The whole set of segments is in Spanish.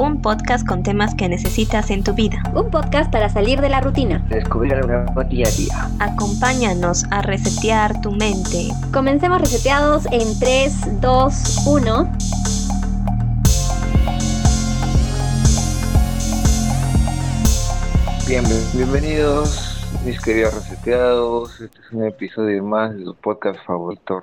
un podcast con temas que necesitas en tu vida. Un podcast para salir de la rutina. Descubrir algo nuevo día a día. Acompáñanos a resetear tu mente. Comencemos reseteados en 3, 2, 1. Bien, bienvenidos mis queridos reseteados. Este es un episodio más de su podcast favorito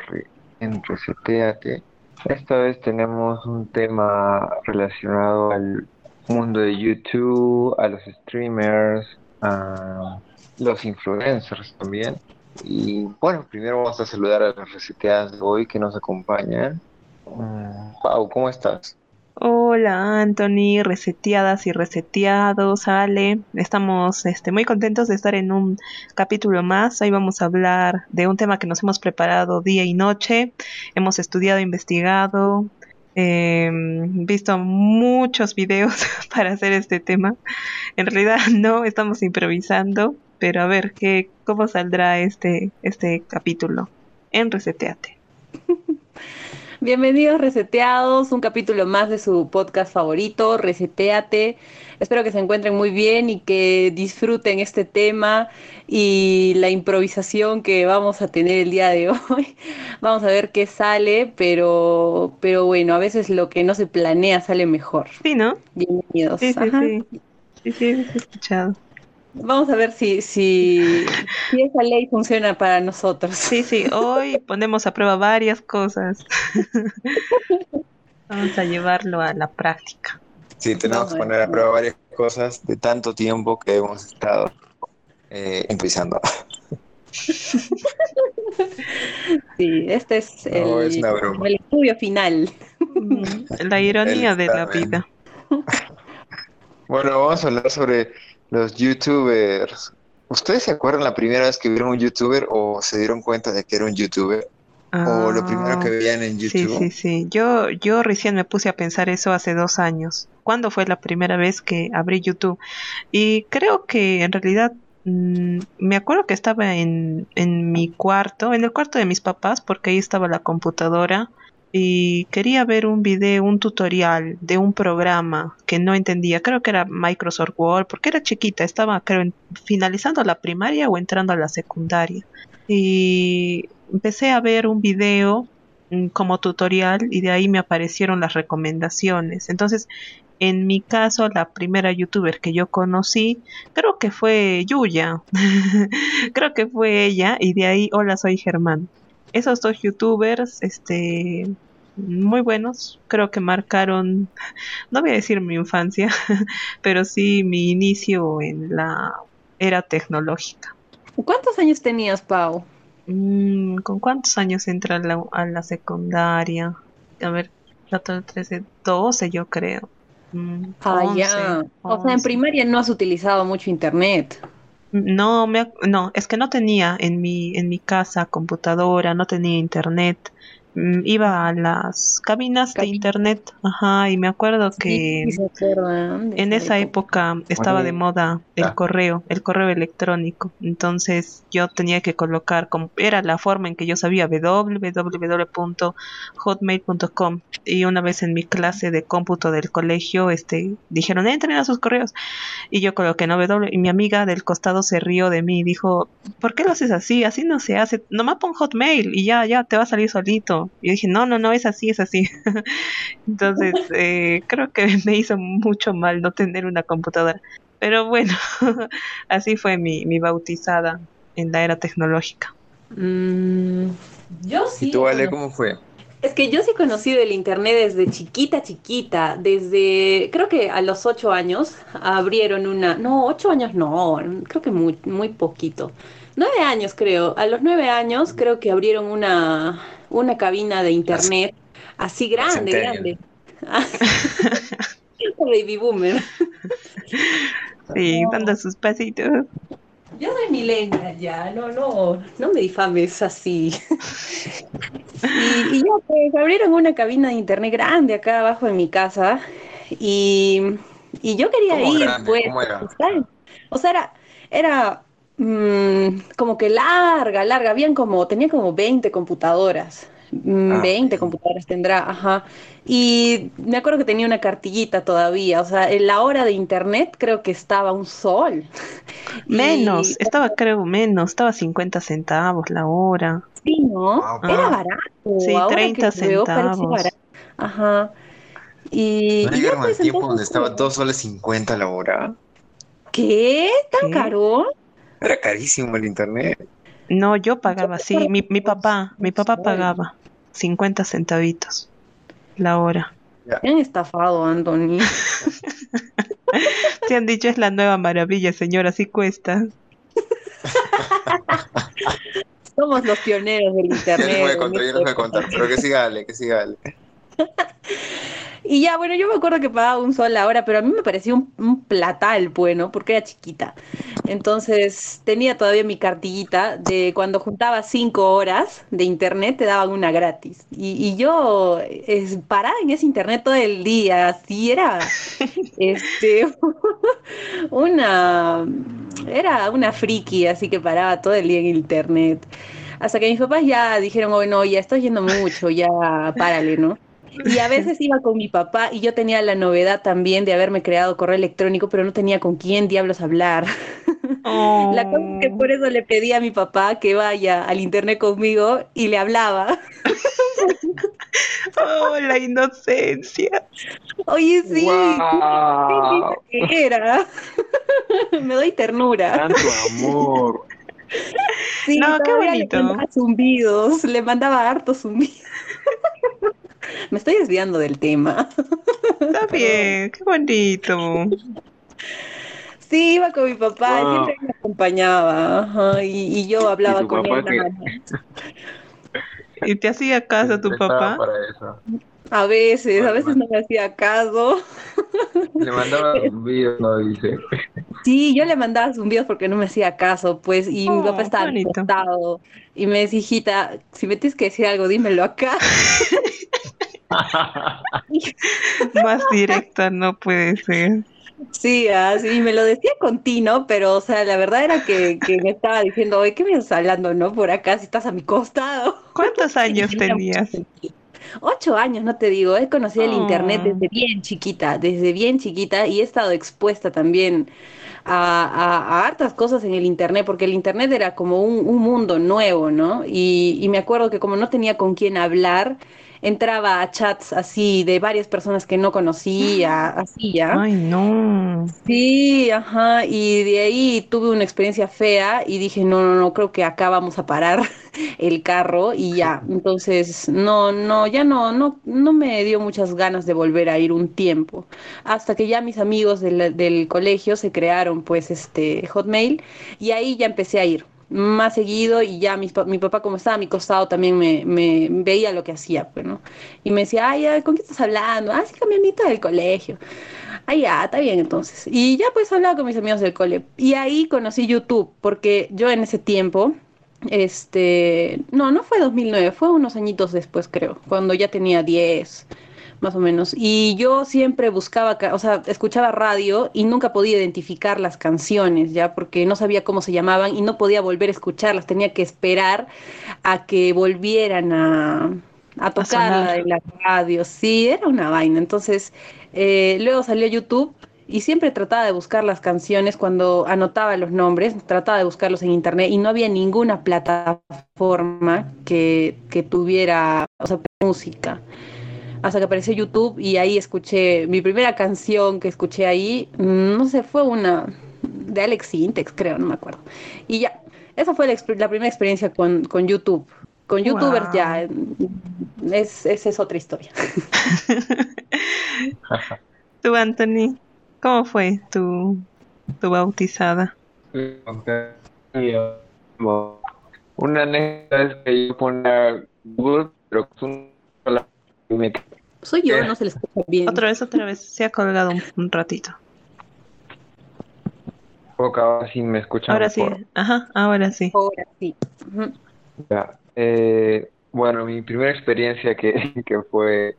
en Reseteate. Esta vez tenemos un tema relacionado al mundo de YouTube, a los streamers, a los influencers también. Y bueno, primero vamos a saludar a las reseteadas de hoy que nos acompañan. Mm, Pau, ¿cómo estás? Hola Anthony, reseteadas y reseteados, Ale. Estamos este, muy contentos de estar en un capítulo más. Hoy vamos a hablar de un tema que nos hemos preparado día y noche. Hemos estudiado, investigado, eh, visto muchos videos para hacer este tema. En realidad no estamos improvisando, pero a ver qué, cómo saldrá este, este capítulo en Reseteate. Bienvenidos reseteados, un capítulo más de su podcast favorito, Reseteate. Espero que se encuentren muy bien y que disfruten este tema y la improvisación que vamos a tener el día de hoy. Vamos a ver qué sale, pero, pero bueno, a veces lo que no se planea sale mejor. Sí, ¿no? Bienvenidos. Sí, sí, Ajá. sí. Sí, sí, he escuchado. Vamos a ver si, si, si esa ley funciona para nosotros. Sí, sí, hoy ponemos a prueba varias cosas. Vamos a llevarlo a la práctica. Sí, tenemos que poner a prueba varias cosas de tanto tiempo que hemos estado eh, improvisando. Sí, este es el, es el estudio final. La ironía de la vida. Bueno, vamos a hablar sobre los youtubers. ¿Ustedes se acuerdan la primera vez que vieron un youtuber o se dieron cuenta de que era un youtuber? ¿O lo primero que Ah, veían en Sí, YouTube? sí, sí. Yo, yo recién me puse a pensar eso hace dos años. ¿Cuándo fue la primera vez que abrí YouTube? Y creo que en realidad mm, me acuerdo que estaba en, en mi cuarto, en el cuarto de mis papás, porque ahí estaba la computadora. Y quería ver un video, un tutorial de un programa que no entendía. Creo que era Microsoft Word, porque era chiquita. Estaba, creo, finalizando la primaria o entrando a la secundaria. Y empecé a ver un video mm, como tutorial y de ahí me aparecieron las recomendaciones. Entonces, en mi caso, la primera youtuber que yo conocí, creo que fue Yuya. creo que fue ella y de ahí, hola, soy Germán. Esos dos youtubers, este, muy buenos, creo que marcaron, no voy a decir mi infancia, pero sí mi inicio en la era tecnológica. ¿Cuántos años tenías, Pau? Mm, ¿Con cuántos años entra a la, a la secundaria? A ver, yo tengo 13, 12 yo creo. Mm, Ah, 11, ya. O sea, en 11. primaria no has utilizado mucho internet. No, me, no, es que no tenía en mi, en mi casa computadora, no tenía internet. Mm, Iba a las cabinas de internet, ajá, y me acuerdo que Sí, en esa época estaba de moda el ah. correo, el correo electrónico. Entonces yo tenía que colocar, como era la forma en que yo sabía www.hotmail.com. Y una vez en mi clase de cómputo del colegio, este, dijeron entren a sus correos. Y yo coloqué no W y mi amiga del costado se rió de mí y dijo, ¿por qué lo haces así? Así no se hace. Nomás pon Hotmail y ya, ya te va a salir solito. Y yo dije, no, no, no, es así, es así. Entonces, eh, creo que me hizo mucho mal no tener una computadora. Pero bueno, así fue mi, mi bautizada en la era tecnológica. Mm, yo sí. ¿Y tú, Ale, cómo fue? Es que yo sí he conocido el internet desde chiquita, chiquita. Desde, creo que a los ocho años abrieron una. No, ocho años no, creo que muy, muy poquito. Nueve años, creo. A los nueve años creo que abrieron una, una cabina de internet así grande, grande. Baby boomer. Sí, dando sus pasitos. Yo soy millennial ya, no, no, no me difames así. Y, y ya pues abrieron una cabina de internet grande acá abajo en mi casa y, y yo quería ¿Cómo ir, grande? pues. ¿sabes? O sea, era, era mm, como que larga, larga, habían como, tenía como 20 computadoras. mm, Ah, 20 ok. computadoras tendrá, ajá. Y me acuerdo que tenía una cartillita todavía, o sea, en la hora de internet creo que estaba un sol. Menos, Y estaba creo menos, estaba 50 centavos la hora. sí, ¿no? Ah, Era barato. Sí, ahora que 30 lo veo centavos. barato. Ajá. Y, ¿No llegaron al tiempo donde estaba 2 soles 50 la hora? ¿Qué? ¿Tan ¿Qué? caro? Era carísimo el internet. No, yo pagaba, sí, mi, mi papá, mi papá pagaba 50 centavitos la hora. Me han estafado, Anthony. Te han dicho es la nueva maravilla, señora, así cuesta. Somos los pioneros del Yo internet. les voy a contar, yo les voy a contar, pero que siga Ale, que siga Ale. Y ya, bueno, yo me acuerdo que pagaba un sol la hora, pero a mí me parecía un, un platal, bueno, porque era chiquita. Entonces tenía todavía mi cartillita de cuando juntaba cinco horas de internet te daban una gratis. Y, y yo es, paraba en ese internet todo el día, así era este, una, era una friki, así que paraba todo el día en internet. Hasta que mis papás ya dijeron, bueno, ya estás yendo mucho, ya párale, ¿no? Y a veces iba con mi papá y yo tenía la novedad también de haberme creado correo electrónico, pero no tenía con quién diablos hablar. La cosa es que por eso le pedí a mi papá que vaya al internet conmigo y le hablaba. Oh, la inocencia. Oye, sí, ¡Guau! qué era. Me doy ternura. Tanto amor. Sí, No, qué bonito. Le mandaba zumbidos, le mandaba hartos zumbidos. Me estoy desviando del tema. Está bien, qué bonito. Sí, iba con mi papá, Wow. siempre me acompañaba, ajá, y, y yo hablaba con papá él. más. ¿Y te hacía caso tu Estaba papá? para eso. A veces, a veces no me hacía caso. Le mandaba un video, no dice. Sí, yo le mandaba zumbidos porque no me hacía caso, pues, y mi Oh, papá estaba qué bonito. acostado y me decía, hijita, si me tienes que decir algo, dímelo acá. Más directa no puede ser. Sí, así, y me lo decía con tino, pero, o sea, la verdad era que, que me estaba diciendo, oye, ¿qué me estás hablando, no? Por acá, si estás a mi costado. ¿Cuántos años tenías? Ocho años, no te digo, he conocido el internet desde bien chiquita, desde bien chiquita y he estado expuesta también a, a- a hartas cosas en el internet, porque el internet era como un, un mundo nuevo, ¿no? Y, y me acuerdo que como no tenía con quién hablar, entraba a chats así de varias personas que no conocía, así ya. Ay, no. Sí, ajá, y de ahí tuve una experiencia fea y dije, no, no, no, creo que acá vamos a parar el carro y ya. Entonces, no, no, ya no, no, no me dio muchas ganas de volver a ir un tiempo. Hasta que ya mis amigos del, del colegio se crearon, pues, este Hotmail y ahí ya empecé a ir más seguido y ya pa- mi papá como estaba a mi costado también me, me veía lo que hacía, pues. Y me decía, ay, ay, ¿con qué estás hablando? Ah, sí, mi amiguito del colegio. Ya, está bien entonces. Y ya pues hablaba con mis amigos del cole. Y ahí conocí YouTube, porque yo en ese tiempo, este, no, no fue 2009, fue unos añitos después creo, cuando ya tenía 10, más o menos. Y yo siempre buscaba, ca- o sea, escuchaba radio y nunca podía identificar las canciones, ya, porque no sabía cómo se llamaban y no podía volver a escucharlas, tenía que esperar a que volvieran a, a sonar. en la radio. Sí, era una vaina. Entonces, eh, luego salió YouTube y siempre trataba de buscar las canciones cuando anotaba los nombres, trataba de buscarlos en internet y no había ninguna plataforma que, que tuviera, o sea, música. Hasta que apareció YouTube y ahí escuché mi primera canción que escuché ahí, mm, no sé, fue una de Alex Sintex, creo, no me acuerdo. Y ya, esa fue la, primera experiencia con, con YouTube. Con youtubers Wow. ya, es, esa es otra historia. Tú, Anthony, ¿cómo fue tu, tu bautizada? Una anécdota es que yo ponía Google, pero con un sola- y me Soy yo, Eh. no se les escucha bien. Otra vez, otra vez. Se ha colgado un, un ratito. poco ahora sí me escuchan Ahora sí. Ajá, ahora sí. Ahora sí. Ujú. Ya, eh, bueno, mi primera experiencia que, que fue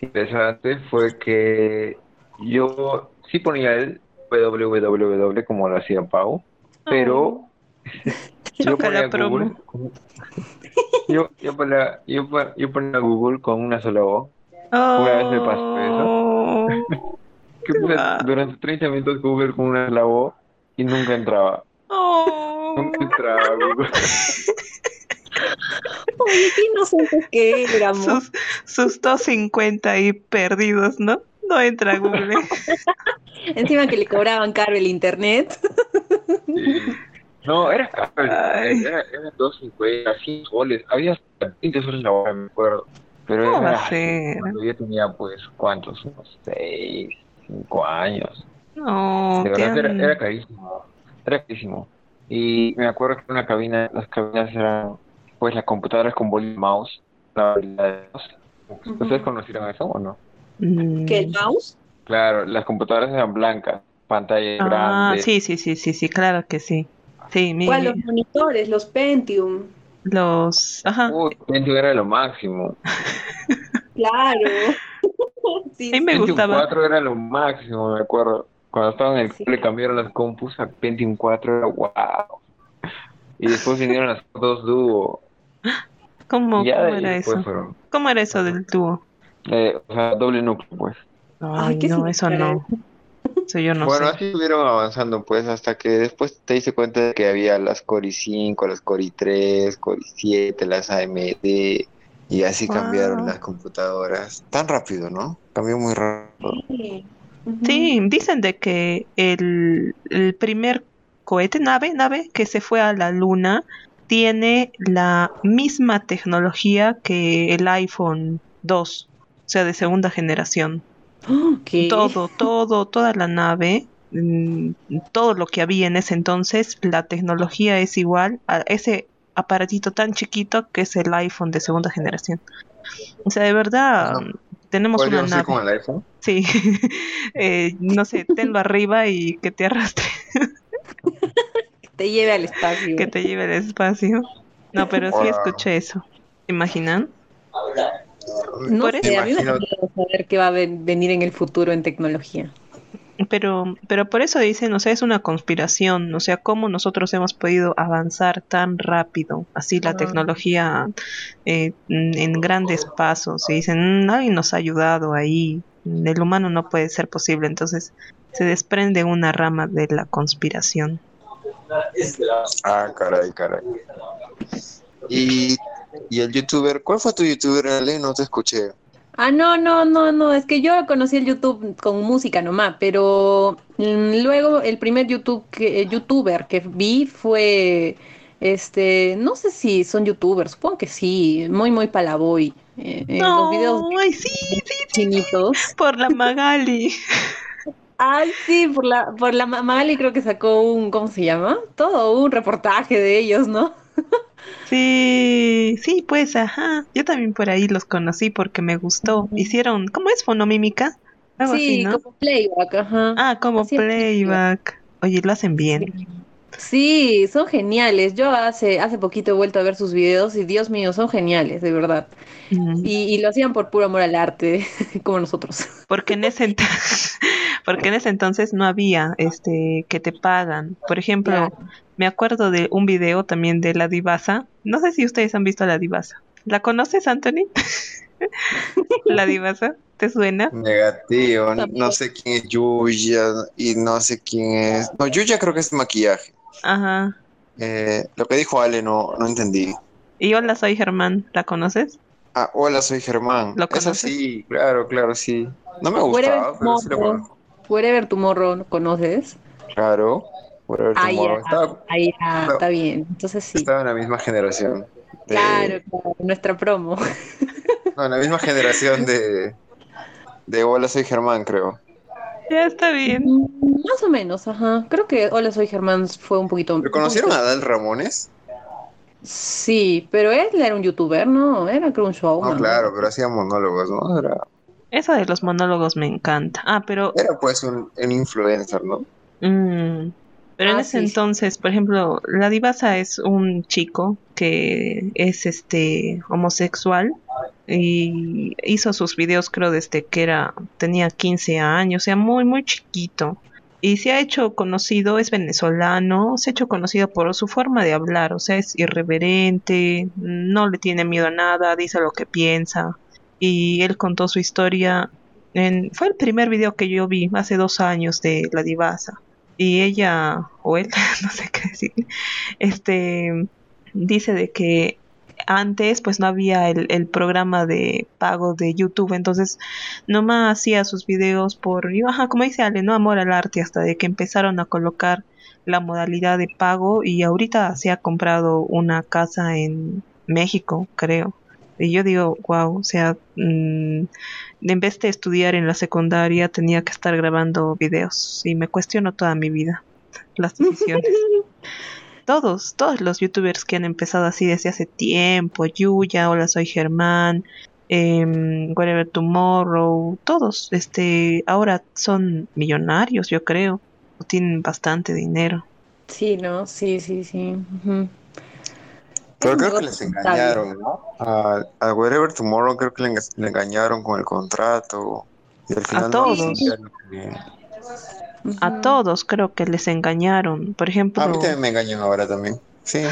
interesante fue que yo sí ponía el www como lo hacía Pau, pero yo Choca la ponía Google, Yo, yo, ponía, yo, pon- yo ponía Google con una sola voz. Una vez me pasó eso. Oh. Que puse durante 30 minutos Google con una sola voz y nunca entraba. Oh. Nunca entraba Google. Oye, qué inocentes que éramos. Sus, sus 250 ahí perdidos, ¿no? No entra Google. Encima que le cobraban caro el internet. No, era caro. Era, era 2.50, 100 soles. Había hasta 20 soles la hora, me acuerdo. Pero ¿Cómo va era a ser? cuando yo tenía, pues, ¿cuántos? Unos 6, 5 años. No, De qué verdad, era, era carísimo. Era carísimo. Y me acuerdo que una cabina, las cabinas eran, pues, las computadoras con boli y mouse. La habilidad de mouse. ¿Ustedes conocieron eso o no? Mm. ¿Que el mouse? Claro, las computadoras eran blancas, pantallas Ah, grandes. sí, sí, sí, sí, sí, claro que sí. Sí, mi, ¿Cuál? Los monitores, los Pentium. los, ajá, Uy, Pentium era lo máximo. Claro. Sí, A mí me Pentium gustaba. 4 era lo máximo, me acuerdo. Cuando estaba en el Sí. cole cambiaron las compus a Pentium 4, era wow. Y después vinieron las dos Duo. ¿cómo, ya cómo era eso? fueron. ¿Cómo era eso del tubo? eh, o sea, doble núcleo, pues. Ay, ¿qué no, eso no. Eso yo no bueno, sé. así estuvieron avanzando, pues, hasta que después te diste cuenta de que había las Core i5, las Core i3, Core i7, las AMD, y así Wow. cambiaron las computadoras. Tan rápido, ¿no? Cambió muy rápido. Sí, dicen de que el, el primer cohete, nave, nave que se fue a la luna tiene la misma tecnología que el iPhone 2, o sea, de segunda generación. ¿Qué? Todo, todo, toda la nave, mm, todo lo que había en ese entonces, la tecnología es igual a ese aparatito tan chiquito que es el iPhone de segunda generación. O sea, de verdad, tenemos una ¿Podríamos ir nave. como el iPhone? Sí, Eh, no sé, tenlo arriba y que te arrastre, Que te lleve al espacio. que te lleve al espacio. No, pero sí escuché eso. ¿Se imaginan? No Por sé, a mí me Imagino- da miedo saber qué va a ven- venir en el futuro en tecnología. Pero, pero por eso dicen, o sea, es una conspiración, o sea, cómo nosotros hemos podido avanzar tan rápido, así la Ah. tecnología eh, en grandes pasos, y dicen, "Mm, nadie nos ha ayudado ahí, el humano no puede ser posible, entonces se desprende una rama de la conspiración. Ah, caray, caray. Y, y el youtuber, ¿cuál fue tu youtuber, Ale? No te escuché. Ah, no, no, no, no, es que yo conocí el YouTube con música nomás, pero mm, luego el primer YouTube que, eh, youtuber que vi fue, este, no sé si son youtubers, supongo que sí, muy, muy palaboy. Eh, eh, los videos No, ay, sí, sí, chinitos. por la Magali. Ay, sí, por la, por la Ma- Magali creo que sacó un, ¿cómo se llama? Todo un reportaje de ellos, ¿no? Sí, sí, pues, ajá. Yo también por ahí los conocí porque me gustó. Hicieron, ¿cómo es fonomímica? Algo sí, así, ¿no? como playback, ajá. Ah, como playback. Oye, lo hacen bien. Sí, son geniales. Yo hace, hace poquito he vuelto a ver sus videos y Dios mío, son geniales, de verdad. Mm, Y, y lo hacían por puro amor al arte, como nosotros. Porque en ese ent- porque en ese entonces no había este que te pagan. Por ejemplo, Claro. me acuerdo de un video también de la divasa. No sé si ustedes han visto a la divasa. ¿La conoces, Anthony? la divasa, ¿te suena? Negativo, no sé quién es Yuya y no sé quién es. No, Yuya creo que es maquillaje. Ajá. Eh, lo que dijo Ale no, no entendí. Y hola, soy Germán. ¿La conoces? Ah, hola, soy Germán. ¿Lo Esa conoces? sí, claro, claro, sí. No me Wherever gustaba, pero sí lo Tomorrow. conozco. Wherever Tomorrow, ¿no ¿conoces? Claro. Whatever Ah, ya, Tomorrow. Estaba, ahí ya, no. está bien. Entonces sí. estaba en la misma generación. de- Claro, claro, nuestra promo. No, en la misma generación de, de Hola, soy Germán, creo. Ya está bien. Mm, Más o menos, ajá. Creo que Hola, soy Germán fue un poquito. ¿Lo conocieron a Adal Ramones? Sí, pero él era un youtuber, ¿no? Era creo un showman. No, claro, pero hacía monólogos, ¿no? Era, Eso de los monólogos me encanta. Ah, pero era pues un, un influencer, ¿no? Mm, pero en Ah, ese sí. entonces, por ejemplo, la divasa es un chico que es este homosexual y hizo sus videos creo desde que era tenía 15 años, o sea, muy muy chiquito. y se ha hecho conocido, es venezolano, se ha hecho conocido por su forma de hablar, o sea, es irreverente, no le tiene miedo a nada, dice lo que piensa. Y él contó su historia en, fue el primer video que yo vi hace dos años de la divasa. Y ella, o él, no sé qué decir, este, dice de que antes pues no había el, programa de pago de YouTube, entonces nomás hacía sus videos por, ajá, como dice Ale, no amor al arte, hasta de que empezaron a colocar la modalidad de pago y ahorita se ha comprado una casa en México, creo. Y yo digo, wow, o sea, mmm, en vez de estudiar en la secundaria tenía que estar grabando videos y me cuestiono toda mi vida las decisiones. todos, todos los youtubers que han empezado así desde hace tiempo, Yuya, Hola soy Germán, eh, Whatever Tomorrow, todos, este, ahora son millonarios, yo creo, o tienen bastante dinero. Sí, ¿no? Sí, sí, sí. Uh -huh. Pero creo que les engañaron, ¿no? A, a Wherever Tomorrow creo que le, le, engañaron con el contrato. Y al final a todos. No a todos creo que les engañaron. Por ejemplo. A mí también me engañan ahora también. Sí,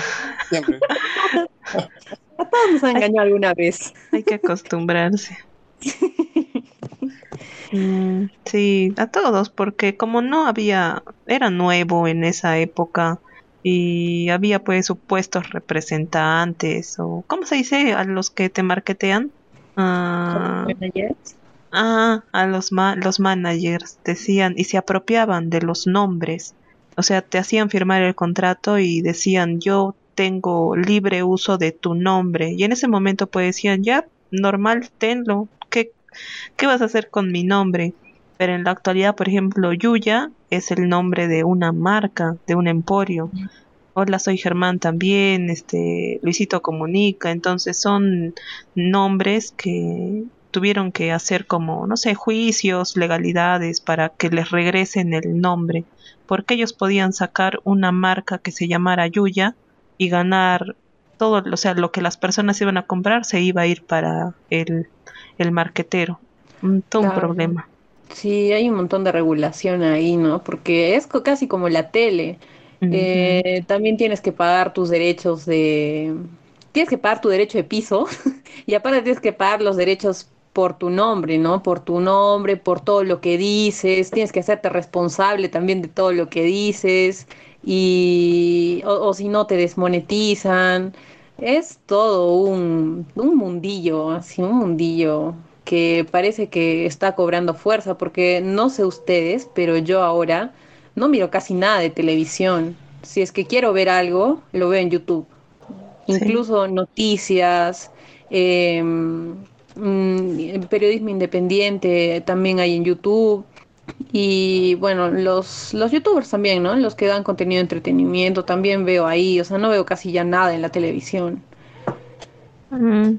siempre. a todos nos han engañado alguna vez. Hay que acostumbrarse. mm, sí, a todos, porque como no había, era nuevo en esa época y había pues supuestos representantes o ¿cómo se dice a los que te marketean? Uh, ah, a los ma los managers decían y se apropiaban de los nombres. O sea, te hacían firmar el contrato y decían, "Yo tengo libre uso de tu nombre." Y en ese momento pues decían, "Ya, normal, tenlo. ¿Qué qué vas a hacer con mi nombre?" Pero en la actualidad, por ejemplo, Yuya es el nombre de una marca, de un emporio. Hola, soy Germán también, este, Luisito Comunica, entonces son nombres que tuvieron que hacer como, no sé, juicios, legalidades para que les regresen el nombre, porque ellos podían sacar una marca que se llamara Yuya y ganar todo, o sea, lo que las personas iban a comprar se iba a ir para el, el marquetero. Todo claro. un problema. Sí, hay un montón de regulación ahí, ¿no? Porque es casi como la tele. Uh -huh. eh, también tienes que pagar tus derechos de... Tienes que pagar tu derecho de piso y aparte tienes que pagar los derechos por tu nombre, ¿no? Por tu nombre, por todo lo que dices, tienes que hacerte responsable también de todo lo que dices y o, o si no te desmonetizan. Es todo un, un mundillo, así un mundillo que parece que está cobrando fuerza, porque no sé ustedes, pero yo ahora no miro casi nada de televisión. Si es que quiero ver algo, lo veo en YouTube. Sí. Incluso noticias, eh, mmm, periodismo independiente también hay en YouTube. Y bueno, los, los youtubers también, ¿no? Los que dan contenido de entretenimiento también veo ahí. O sea, no veo casi ya nada en la televisión. Mm.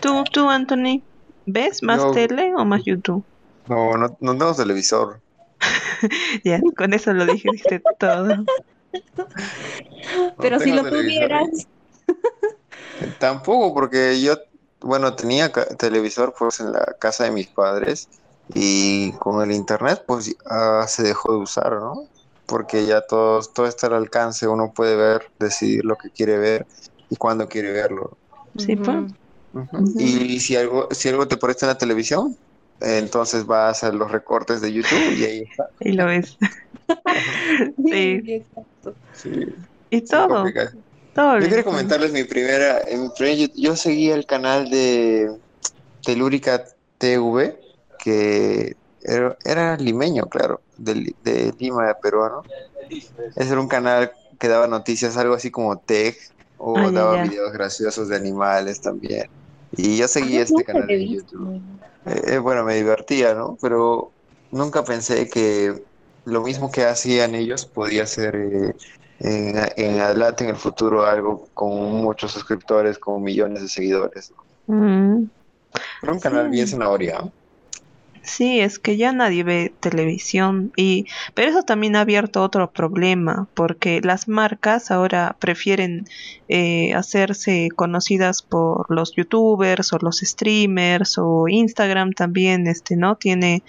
¿Tú, tú, Anthony? ¿Ves más No. tele o más YouTube? No, no, no tengo televisor. ya, con eso lo dijiste todo. No Pero si lo televisor. tuvieras, Tampoco, porque yo, bueno, tenía televisor pues en la casa de mis padres y con el internet pues ah, se dejó de usar, ¿no? Porque ya todo, todo está al alcance, uno puede ver, decidir lo que quiere ver y cuándo quiere verlo. Sí, pues. Y si algo, si algo te presta en la televisión, entonces vas a los recortes de YouTube y ahí está. Y lo ves. Sí. Sí, Y sí, todo, todo. Yo lo quiero comentarles mi primera, en mi primer yo, seguía el canal de Telúrica TV, que era, era limeño, claro, de, de Lima, peruano. Ese era un canal que daba noticias, algo así como tech, o Ah, daba ya. videos graciosos de animales también. Y yo Ah, seguía este canal visto. YouTube. Eh, eh, bueno, me divertía, ¿no? Pero nunca pensé que lo mismo que hacían ellos podía ser eh, en, en adelante, en el futuro, algo con muchos suscriptores, con millones de seguidores. Mm. Era un canal bien zanahoria. Sí, es que ya nadie ve televisión y pero eso también ha abierto otro problema porque las marcas ahora prefieren eh, hacerse conocidas por los youtubers o los streamers o Instagram también este no tiene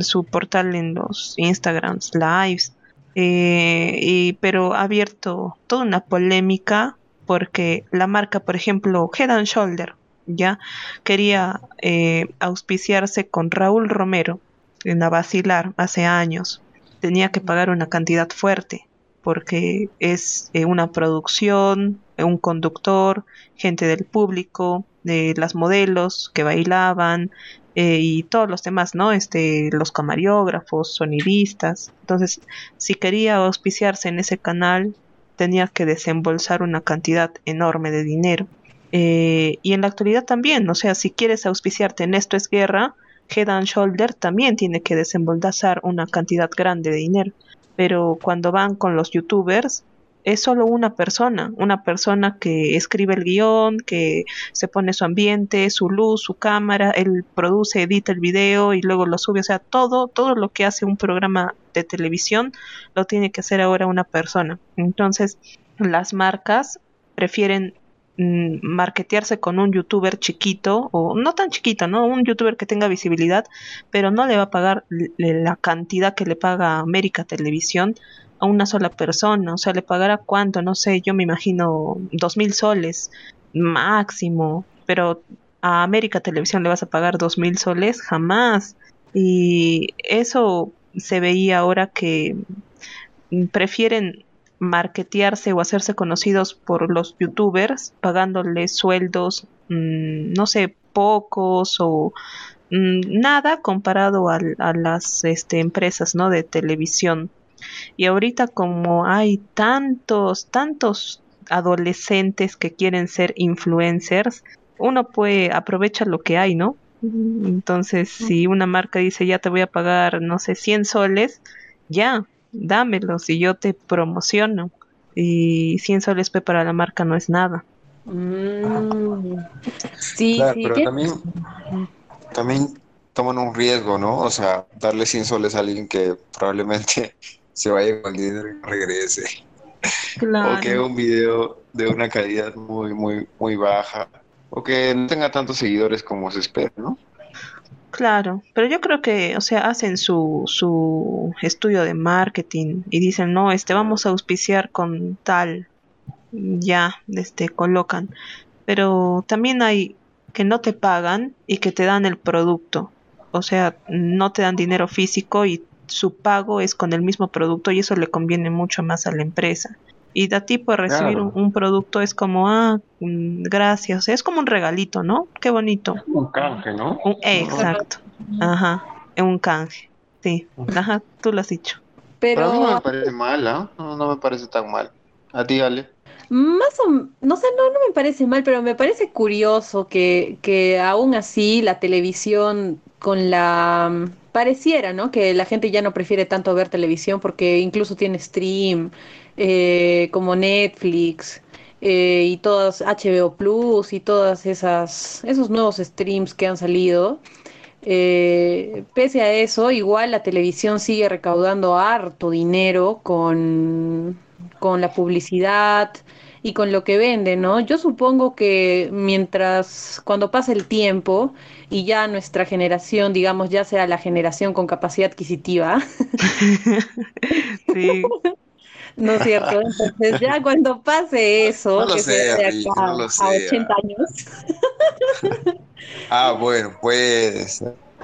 su portal en los Instagrams, lives, eh, y, pero ha abierto toda una polémica porque la marca, por ejemplo, Head and Shoulder, ya quería eh, auspiciarse con Raúl Romero en a vacilar hace años. Tenía que pagar una cantidad fuerte porque es eh, una producción, un conductor, gente del público, de las modelos que bailaban eh, y todos los demás, ¿no? Este, los camariógrafos, sonidistas. Entonces, si quería auspiciarse en ese canal, tenía que desembolsar una cantidad enorme de dinero. Eh, y en la actualidad también, o sea, si quieres auspiciarte en Esto es Guerra, Head and Shoulder también tiene que desembolsar una cantidad grande de dinero. Pero cuando van con los youtubers, es solo una persona, una persona que escribe el guion, que se pone su ambiente, su luz, su cámara, él produce, edita el video y luego lo sube, o sea, todo, todo lo que hace un programa de televisión lo tiene que hacer ahora una persona. Entonces, las marcas prefieren marketearse con un youtuber chiquito o no tan chiquito, ¿no? Un youtuber que tenga visibilidad, pero no le va a pagar la cantidad que le paga América Televisión a una sola persona, o sea, le pagará cuánto, no sé, yo me imagino dos mil soles máximo, pero a América Televisión le vas a pagar dos mil soles, jamás. Y eso se veía ahora que prefieren marketearse o hacerse conocidos por los youtubers, pagándoles sueldos, mmm, no sé, pocos o mmm, nada comparado a, a las este, empresas ¿no? de televisión. Y ahorita como hay tantos, tantos adolescentes que quieren ser influencers, uno puede aprovechar lo que hay, ¿no? Entonces, si una marca dice, ya te voy a pagar, no sé, 100 soles, ya, dámelos y yo te promociono. Y 100 soles para la marca no es nada. Mm, sí, Claro, sí, pero ¿qué? también, también toman un riesgo, ¿no? O sea, darle 100 soles a alguien que probablemente se vaya con el dinero y regrese. O que un video de una calidad muy, muy, muy baja. O que no tenga tantos seguidores como se espera, ¿no? Claro, pero yo creo que, o sea, hacen su, su estudio de marketing y dicen, no, este, vamos a auspiciar con tal, ya, este, colocan. Pero también hay que no te pagan y que te dan el producto. O sea, no te dan dinero físico y su pago es con el mismo producto y eso le conviene mucho más a la empresa. Y de a ti por recibir Claro. un, un producto es como, ah, mm, gracias, o sea, es como un regalito, ¿no? Qué bonito. Un canje, ¿no? Un- exacto. Ajá. Un canje. Sí. Ajá, tú lo has dicho. Pero no me parece mal, ¿ah? No, no me parece tan mal. A ti, Ale. más o no sé, no, no me parece mal, pero me parece curioso que, que aún así la televisión con la mm, pareciera, ¿no? Que la gente ya no prefiere tanto ver televisión porque incluso tiene stream eh, como Netflix eh, y todas HBO Plus y todas esas esos nuevos streams que han salido. Eh, pese a eso, igual la televisión sigue recaudando harto dinero con, con la publicidad y con lo que vende, ¿no? Yo supongo que mientras, cuando pase el tiempo y ya nuestra generación, digamos, ya sea la generación con capacidad adquisitiva, Sí. ¿no es cierto? Entonces ya cuando pase eso, No que sea de no a sé, 80 ah. años, Ah, bueno, pues.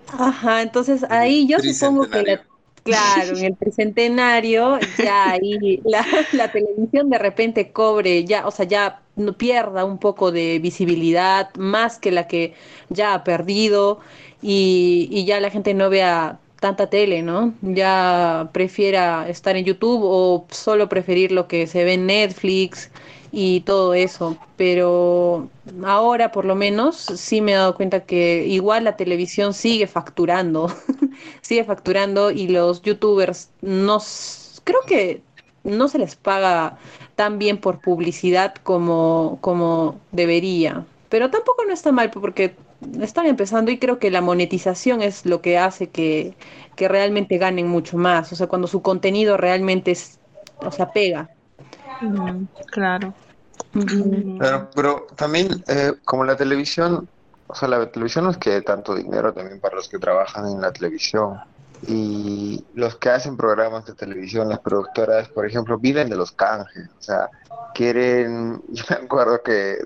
Ajá, entonces ahí yo supongo que la, claro, en el tricentenario ya ahí la, la televisión de repente cobre ya, o sea, ya no pierda un poco de visibilidad más que la que ya ha perdido y, y ya la gente no vea tanta tele, ¿no? Ya prefiera estar en YouTube o solo preferir lo que se ve en Netflix y todo eso, pero ahora por lo menos sí me he dado cuenta que igual la televisión sigue facturando, sigue facturando y los youtubers no, creo que no se les paga tan bien por publicidad como, como debería, pero tampoco no está mal porque están empezando y creo que la monetización es lo que hace que, que realmente ganen mucho más, o sea, cuando su contenido realmente es, o sea, pega. Mm, claro. Ujú. Mm, Pero, pero también, eh, como la televisión, o sea, la televisión nos quede tanto dinero también para los que trabajan en la televisión. y los que hacen programas de televisión, las productoras, por ejemplo, viven de los canjes, o sea, quieren, yo me acuerdo que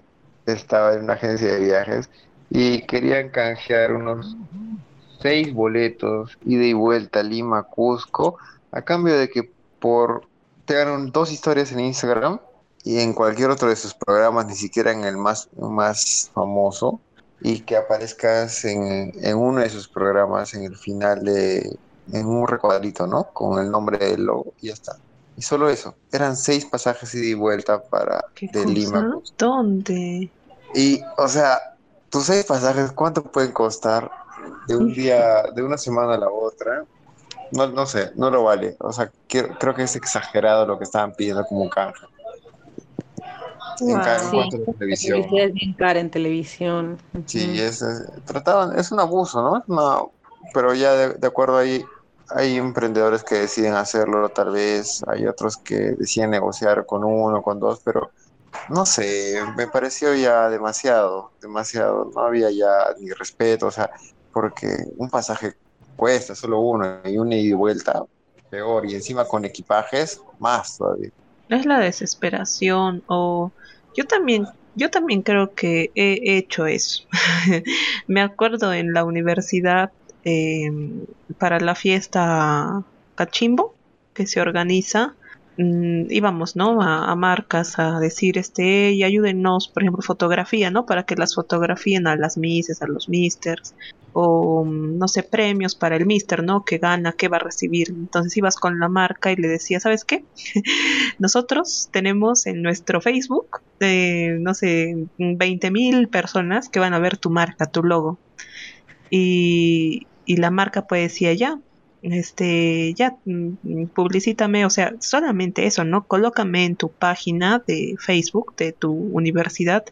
estaba en una agencia de viajes y querían canjear unos seis boletos ida y vuelta Lima Cusco a cambio de que por te hagan dos historias en Instagram y en cualquier otro de sus programas, ni siquiera en el más, más famoso, y que aparezcas en, en uno de sus programas en el final de, en un recuadrito, ¿no? Con el nombre del logo y ya está. Y solo eso. Eran seis pasajes ida y vuelta para de Lima. ¿Dónde? Y, o sea, tus seis pasajes, ¿cuánto pueden costar de un día, de una semana a la otra? No, no sé, no lo vale. O sea, creo que es exagerado lo que estaban pidiendo como canja. En, cuanto a televisión. Es bien cara en televisión. Sí, es, trataban, es un abuso, ¿no? No, pero ya de, acuerdo ahí, hay emprendedores que deciden hacerlo, tal vez hay otros que deciden negociar con uno, con dos, pero no sé, me pareció ya demasiado, demasiado, no había ya ni respeto, o sea, porque un pasaje cuesta solo uno y una ida y vuelta, peor, y encima con equipajes, más todavía. Es la desesperación o yo también yo también creo que he hecho eso. Me acuerdo en la universidad eh, para la fiesta cachimbo que se organiza Mm, íbamos, ¿no? A, marcas a decir, este, y ayúdenos, por ejemplo, fotografía, ¿no? Para que las fotografíen a las misses, a los misters, o mm, no sé, premios para el mister, ¿no? Que gana, que va a recibir. Entonces ibas con la marca y le decías, ¿sabes qué? Nosotros tenemos en nuestro Facebook, eh, no sé, 20 mil personas que van a ver tu marca, tu logo. Y, y la marca pues decía, ya, este, ya, mm, publicítame, o sea, solamente eso, ¿no? Colócame en tu página de Facebook de tu universidad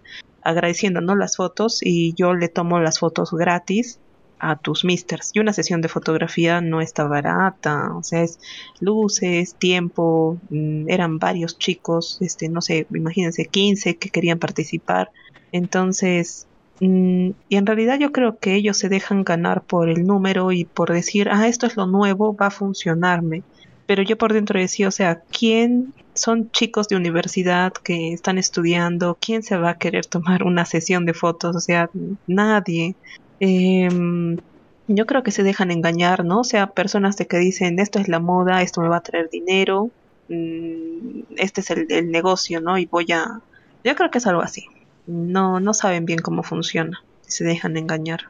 agradeciendo, ¿no? Las fotos y yo le tomo las fotos gratis a tus misters. Y una sesión de fotografía no está barata, o sea, es luces, tiempo, mm, eran varios chicos, este, no sé, imagínense, 15 que querían participar. Entonces, y en realidad yo creo que ellos se dejan ganar por el número y por decir, ah, esto es lo nuevo, va a funcionarme. Pero yo por dentro decía, o sea, ¿quién son chicos de universidad que están estudiando? ¿Quién se va a querer tomar una sesión de fotos? O sea, nadie. Em, yo creo que se dejan engañar, ¿no? O sea, personas de que dicen, esto es la moda, esto me va a traer dinero, mm, este es el, el negocio, ¿no? Y voy a... Yo creo que es algo así no, no saben bien cómo funciona, se dejan engañar.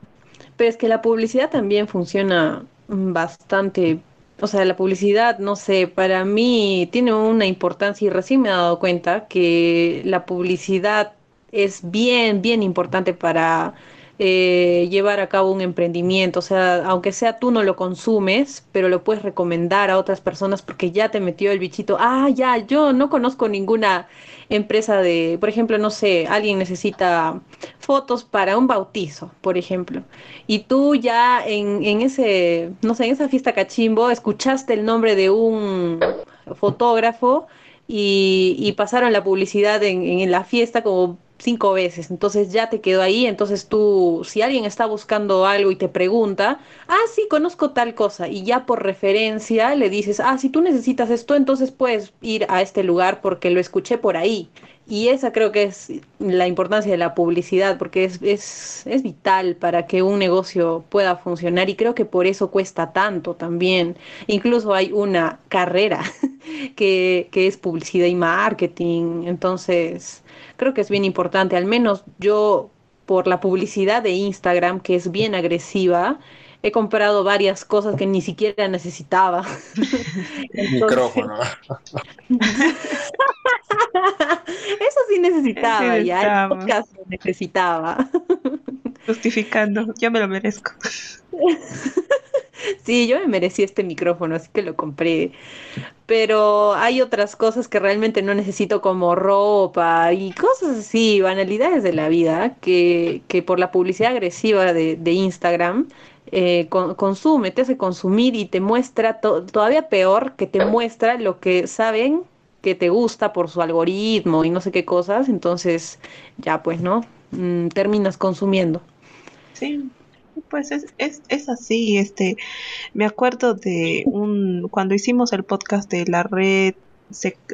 Pero es que la publicidad también funciona bastante, o sea, la publicidad, no sé, para mí tiene una importancia y recién me he dado cuenta que la publicidad es bien, bien importante para eh, llevar a cabo un emprendimiento. O sea, aunque sea tú no lo consumes, pero lo puedes recomendar a otras personas porque ya te metió el bichito. Ah, ya, yo no conozco ninguna empresa de, por ejemplo, no sé, alguien necesita fotos para un bautizo, por ejemplo. Y tú ya en, en ese, no sé, en esa fiesta cachimbo, escuchaste el nombre de un fotógrafo y, pasaron la publicidad en, en la fiesta como cinco veces, entonces ya te quedó ahí, entonces tú, si alguien está buscando algo y te pregunta, ah, sí, conozco tal cosa, y ya por referencia le dices, ah, si tú necesitas esto, entonces puedes ir a este lugar porque lo escuché por ahí. Y esa creo que es la importancia de la publicidad, porque es, es, es vital para que un negocio pueda funcionar y creo que por eso cuesta tanto también. Incluso hay una carrera que, que es publicidad y marketing, entonces creo que es bien importante, al menos yo por la publicidad de Instagram, que es bien agresiva, he comprado varias cosas que ni siquiera necesitaba. Micrófono. Eso sí necesitaba, ya el podcast necesitaba. Justificando, yo me lo merezco. Sí, yo me merecí este micrófono, así que lo compré. Pero hay otras cosas que realmente no necesito como ropa y cosas así, banalidades de la vida, que, que por la publicidad agresiva de, de Instagram eh, consume, te hace consumir y te muestra todavía peor que te muestra lo que saben que te gusta por su algoritmo y no sé qué cosas, entonces ya pues, ¿no? Mm, terminas consumiendo. Sí, Pues es, es, es así, este, me acuerdo de un, cuando hicimos el podcast de la red,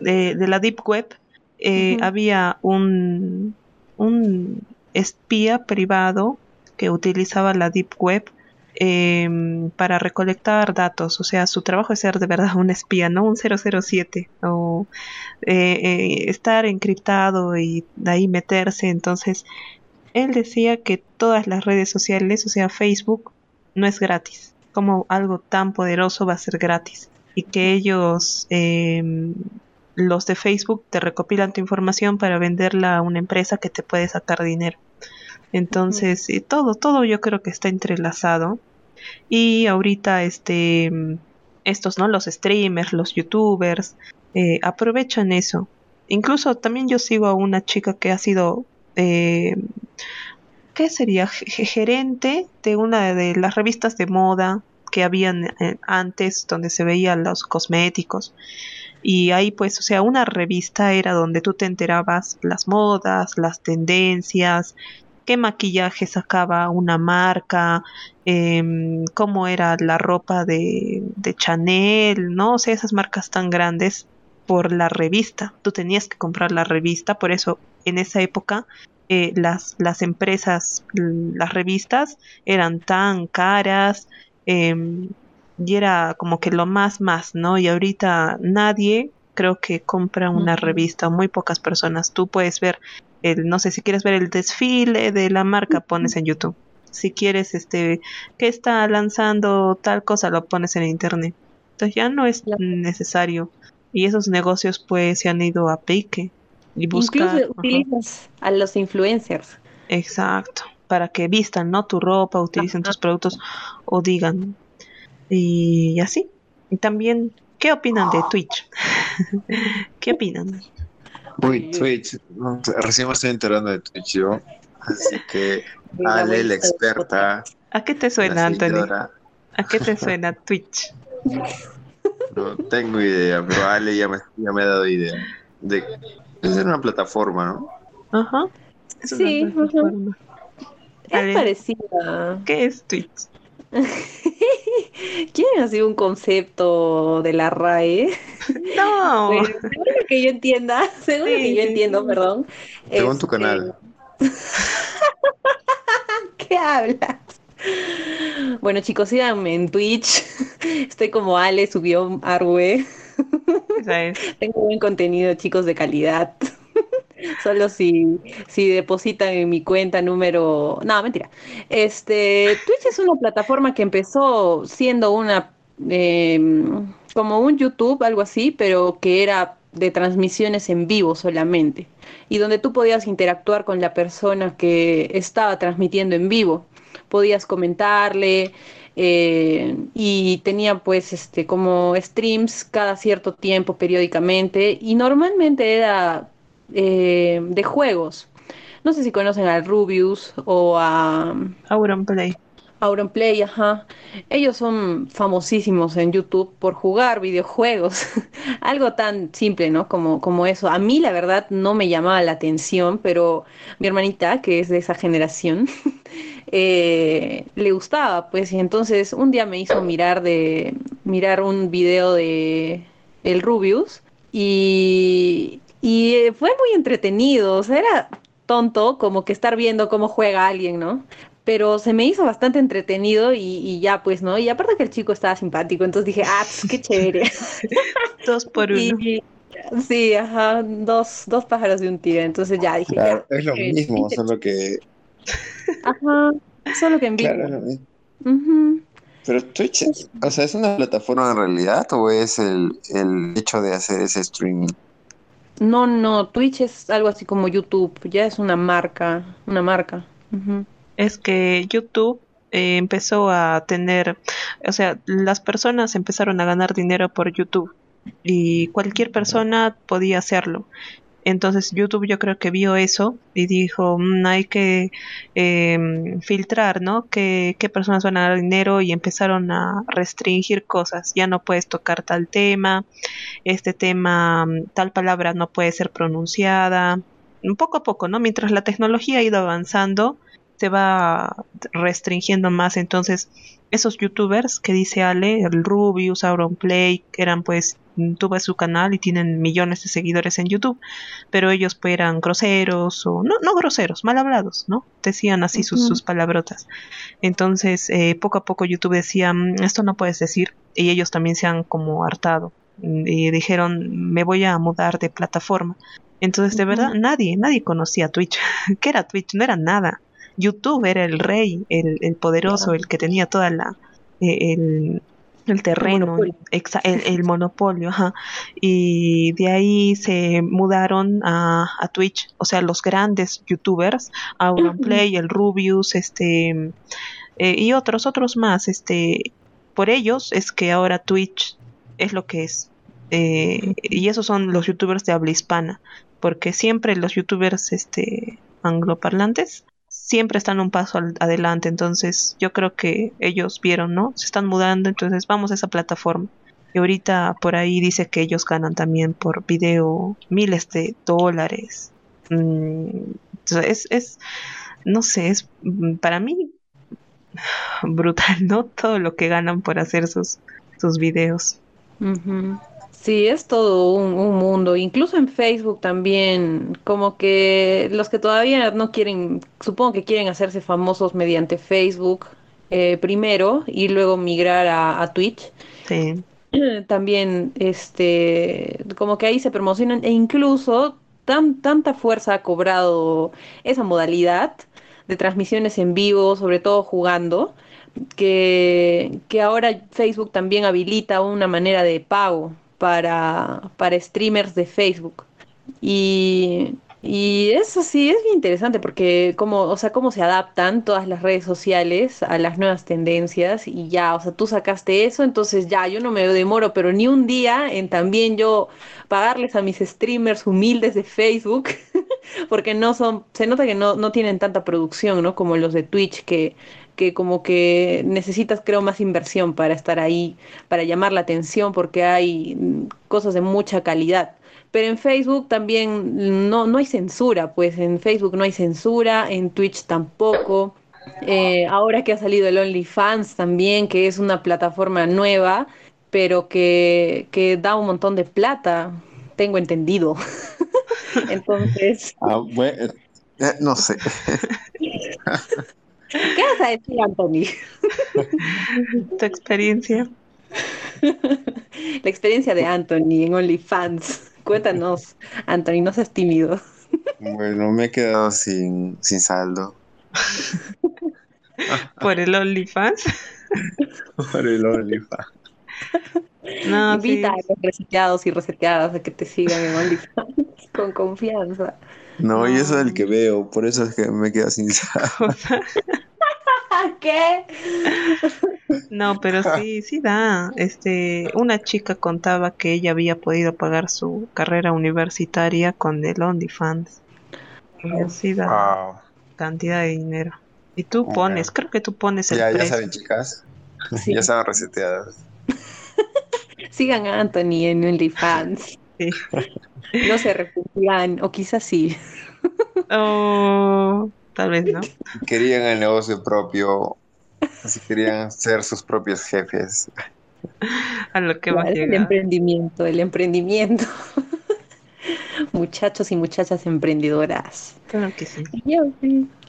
de, la Deep Web, eh, había un, un espía privado que utilizaba la Deep Web Em, para recolectar datos. O sea, su trabajo es ser de verdad un espía, no un 007 o eh, eh, estar encriptado y de ahí meterse. Entonces, él decía que todas las redes sociales, o sea, Facebook, no es gratis. Como algo tan poderoso va a ser gratis. Y que ellos, em, los de Facebook, te recopilan tu información para venderla a una empresa que te puede sacar dinero. Entonces, todo, todo yo creo que está entrelazado. Y ahorita, este, estos, ¿no? Los streamers, los youtubers, eh, aprovechan eso. Incluso también yo sigo a una chica que ha sido, eh, ¿qué sería? gerente de una de las revistas de moda que habían eh, antes, donde se veían los cosméticos. Y ahí pues, o sea, una revista era donde tú te enterabas las modas, las tendencias, qué maquillaje sacaba una marca, em, cómo era la ropa de, de Chanel, ¿no? O sea, esas marcas tan grandes por la revista. Tú tenías que comprar la revista, por eso en esa época eh, las, las empresas, las revistas eran tan caras em, y era como que lo más más, ¿no? Y ahorita nadie creo que compra una revista, muy pocas personas. Tú puedes ver no sé si quieres ver el desfile de la marca pones en YouTube. Si quieres este que está lanzando tal cosa lo pones en internet. Entonces ya no es necesario. Y esos negocios pues se han ido a pique. Y buscar utilizas a los influencers. Exacto. Para que vistan no tu ropa utilicen tus productos o digan. Y así. Y también qué opinan de Twitch qué opinan Uy, Twitch. Recién me estoy enterando de Twitch yo. Así que Ale, la experta. ¿A qué te suena, Antonio? ¿A qué te suena Twitch? No tengo idea, pero Ale ya me, ya me ha dado idea. De, es una plataforma, ¿no? Ajá. sí, Es parecida. ¿Qué es Twitch? ¿Quieren así un concepto de la RAE? No. según lo que yo entienda, según lo que yo entiendo, perdón. Según tu canal. Este, ¿Qué hablas? Bueno, chicos, síganme en Twitch. Estoy como Ale, subió Arwe. Tengo buen contenido, chicos, de calidad. Solo si, si depositan en mi cuenta número. No, mentira. Este, Twitch es una plataforma que empezó siendo una. Em, como un YouTube, algo así, pero que era de transmisiones en vivo solamente. Y donde tú podías interactuar con la persona que estaba transmitiendo en vivo. Podías comentarle. Eh, y tenía pues este como streams cada cierto tiempo periódicamente y normalmente era eh, de juegos. No sé si conocen al Rubius o a... Auronplay. Auronplay, ajá. Ellos son famosísimos en YouTube por jugar videojuegos. Algo tan simple, ¿no? Como, como eso. A mí, la verdad, no me llamaba la atención, pero mi hermanita, que es de esa generación, eh, le gustaba, pues. Y entonces un día me hizo mirar de mirar un video de el Rubius y, y eh, fue muy entretenido, o sea, era tonto como que estar viendo cómo juega alguien, ¿no? Pero se me hizo bastante entretenido y, ya pues, ¿no? Y aparte que el chico estaba simpático, entonces dije, ah, pues, qué chévere. dos por uno. sí, ajá, dos, dos pájaros de un tiro, entonces ya dije, claro, Es lo mismo, solo que... Ajá, solo que en vivo. Claro, Pero Twitch, o sea, ¿es una plataforma en realidad o es el, el hecho de hacer ese streaming? No, no, Twitch es algo así como YouTube, ya es una marca, una marca. Es que YouTube eh, empezó a tener, o sea, las personas empezaron a ganar dinero por YouTube y cualquier persona podía hacerlo. Entonces YouTube yo creo que vio eso y dijo, mm, hay que em, filtrar, ¿no? ¿Qué, ¿Qué, personas van a dar dinero? Y empezaron a restringir cosas. Ya no puedes tocar tal tema, este tema, mm, tal palabra no puede ser pronunciada. Poco a poco, ¿no? Mientras la tecnología ha ido avanzando, se va restringiendo más. Entonces, esos youtubers que dice Ale, el Rubius, Auronplay, que eran pues, tuve su canal y tienen millones de seguidores en YouTube, pero ellos pues eran groseros o no, no groseros, mal hablados, ¿no? Decían así sus, sus palabrotas. Entonces, eh, poco a poco YouTube decía, mm, esto no puedes decir, y ellos también se han como hartado y dijeron, me voy a mudar de plataforma. Entonces, de verdad, nadie, nadie conocía Twitch. ¿Qué era Twitch? No era nada. YouTube era el rey, el, el poderoso, el que tenía toda la eh, el, el terreno, el monopolio, ajá. y de ahí se mudaron a, a, Twitch, o sea, los grandes youtubers, Auronplay, el Rubius, este, eh, y otros, otros más, este, por ellos es que ahora Twitch es lo que es, eh, y esos son los youtubers de habla hispana, porque siempre los youtubers, este, angloparlantes siempre están un paso adelante. Entonces yo creo que ellos vieron, ¿no? Se están mudando, entonces vamos a esa plataforma. Y ahorita por ahí dice que ellos ganan también por video miles de dólares. Mm, es, es, no sé, es mm, para mí brutal, ¿no? Todo lo que ganan por hacer sus, sus videos. Sí, es todo un, mundo. Incluso en Facebook también, como que los que todavía no quieren, supongo que quieren hacerse famosos mediante Facebook eh, primero y luego migrar a, Twitch. Sí. También, este, como que ahí se promocionan e incluso tan, tanta fuerza ha cobrado esa modalidad de transmisiones en vivo, sobre todo jugando, que, que ahora Facebook también habilita una manera de pago para, para streamers de Facebook. Y, y eso sí es bien interesante porque cómo, o sea, cómo se adaptan todas las redes sociales a las nuevas tendencias y ya, o sea, tú sacaste eso, entonces ya, yo no me demoro, pero ni un día en también yo pagarles a mis streamers humildes de Facebook, porque no son, se nota que no, no tienen tanta producción, ¿no? Como los de Twitch que que como que necesitas, creo, más inversión para estar ahí, para llamar la atención, porque hay mm, cosas de mucha calidad. Pero en Facebook también no, no hay censura, pues en Facebook no hay censura, en Twitch tampoco. Eh, ahora que ha salido el OnlyFans también, que es una plataforma nueva, pero que, que da un montón de plata, tengo entendido. Entonces... Ah, bueno, eh, no sé. ¿Qué vas a decir, Anthony? Tu experiencia. La experiencia de Anthony en OnlyFans. Cuéntanos, Anthony, no seas tímido. Bueno, me he quedado sin, sin saldo. ¿Por el OnlyFans? Por el OnlyFans. No, Invita a los reseteados y reseteadas a que te sigan en OnlyFans con confianza. No, y eso es el que veo, por eso es que me quedo sin ¿Qué? No, pero sí, sí da. Este, una chica contaba que ella había podido pagar su carrera universitaria con el OnlyFans. Y sí da cantidad de dinero. Y tú pones, creo que tú pones el Ya, ya saben, chicas. Ya saben reseteadas. Sigan a Anthony en OnlyFans. Sí. No se arrepentirán, o quizás sí. Oh, tal vez no. Querían el negocio propio, así querían ser sus propios jefes. A lo que va a El emprendimiento, el emprendimiento. Muchachos y muchachas emprendedoras. Claro que sí.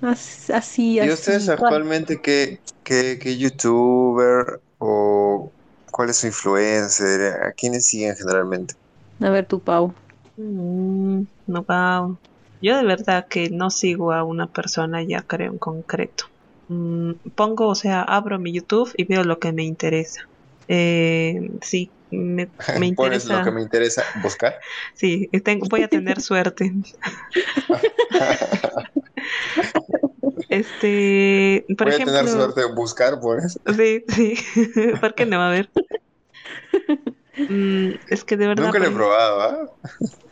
así, así. ¿Y ustedes actualmente qué, qué, qué youtuber o cuál es su influencer? ¿A quiénes siguen generalmente? A ver, tu Pau. Mm, no, Pau. Yo de verdad que no sigo a una persona ya creo en concreto. Mm, pongo, o sea, abro mi YouTube y veo lo que me interesa. Eh, sí, me, me interesa. lo que me interesa buscar? Sí, tengo, voy a tener suerte. este, por voy ejemplo, a tener suerte en buscar por eso. Sí, sí. ¿Por qué no? A ver. Mm, es que de verdad. Nunca lo he probado, ¿ah?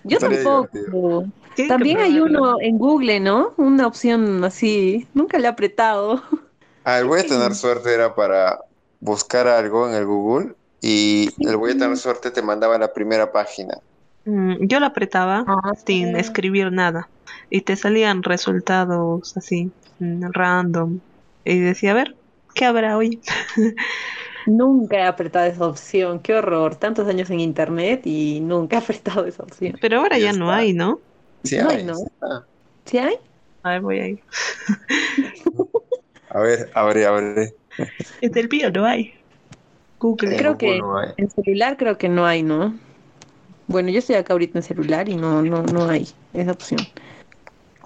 Yo tampoco. También hay uno en Google, ¿no? Una opción así. Nunca le he apretado. Ah, el voy a tener suerte era para buscar algo en el Google y el voy a tener suerte te mandaba la primera página. Mm, yo lo apretaba Ah, sin sí. escribir nada y te salían resultados así. mm, random. Y decía, a ver, ¿qué habrá hoy? Nunca he apretado esa opción, qué horror. Tantos años en internet y nunca he apretado esa opción. Pero ahora ya, no hay, ¿no? Sí No hay, ¿no? ¿Sí hay? A ver, voy a ir. A ver, abre, abre. En el mío no hay. Google. Creo que no hay. en celular creo que no hay, ¿no? Bueno, yo estoy acá ahorita en celular y no, no, no hay esa opción.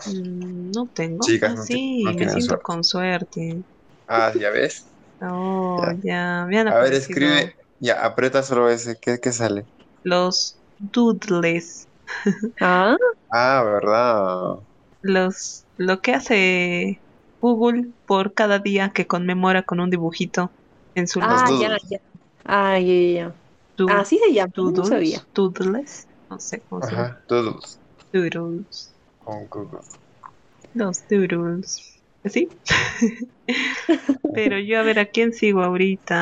Mm, no tengo. Chicas, Ah, no sí, no me siento suerte. con suerte. Ah, ya ves. Oh, ya, me han A ver, escribe. Ya, aprieta solo ese. ¿Qué, qué sale? los doodles. Ah, Ah, ¿verdad? Los, lo que hace Google por cada día que conmemora con un dibujito en su ah, ya, doodles. ya. Ah, ya, ya. Du- Ah, sí se llama, no doodles, sabía. doodles, no sé cómo se llama. Ajá, todos. Doodles, Con Google. los doodles. ¿Sí? Pero yo a ver a quién sigo ahorita.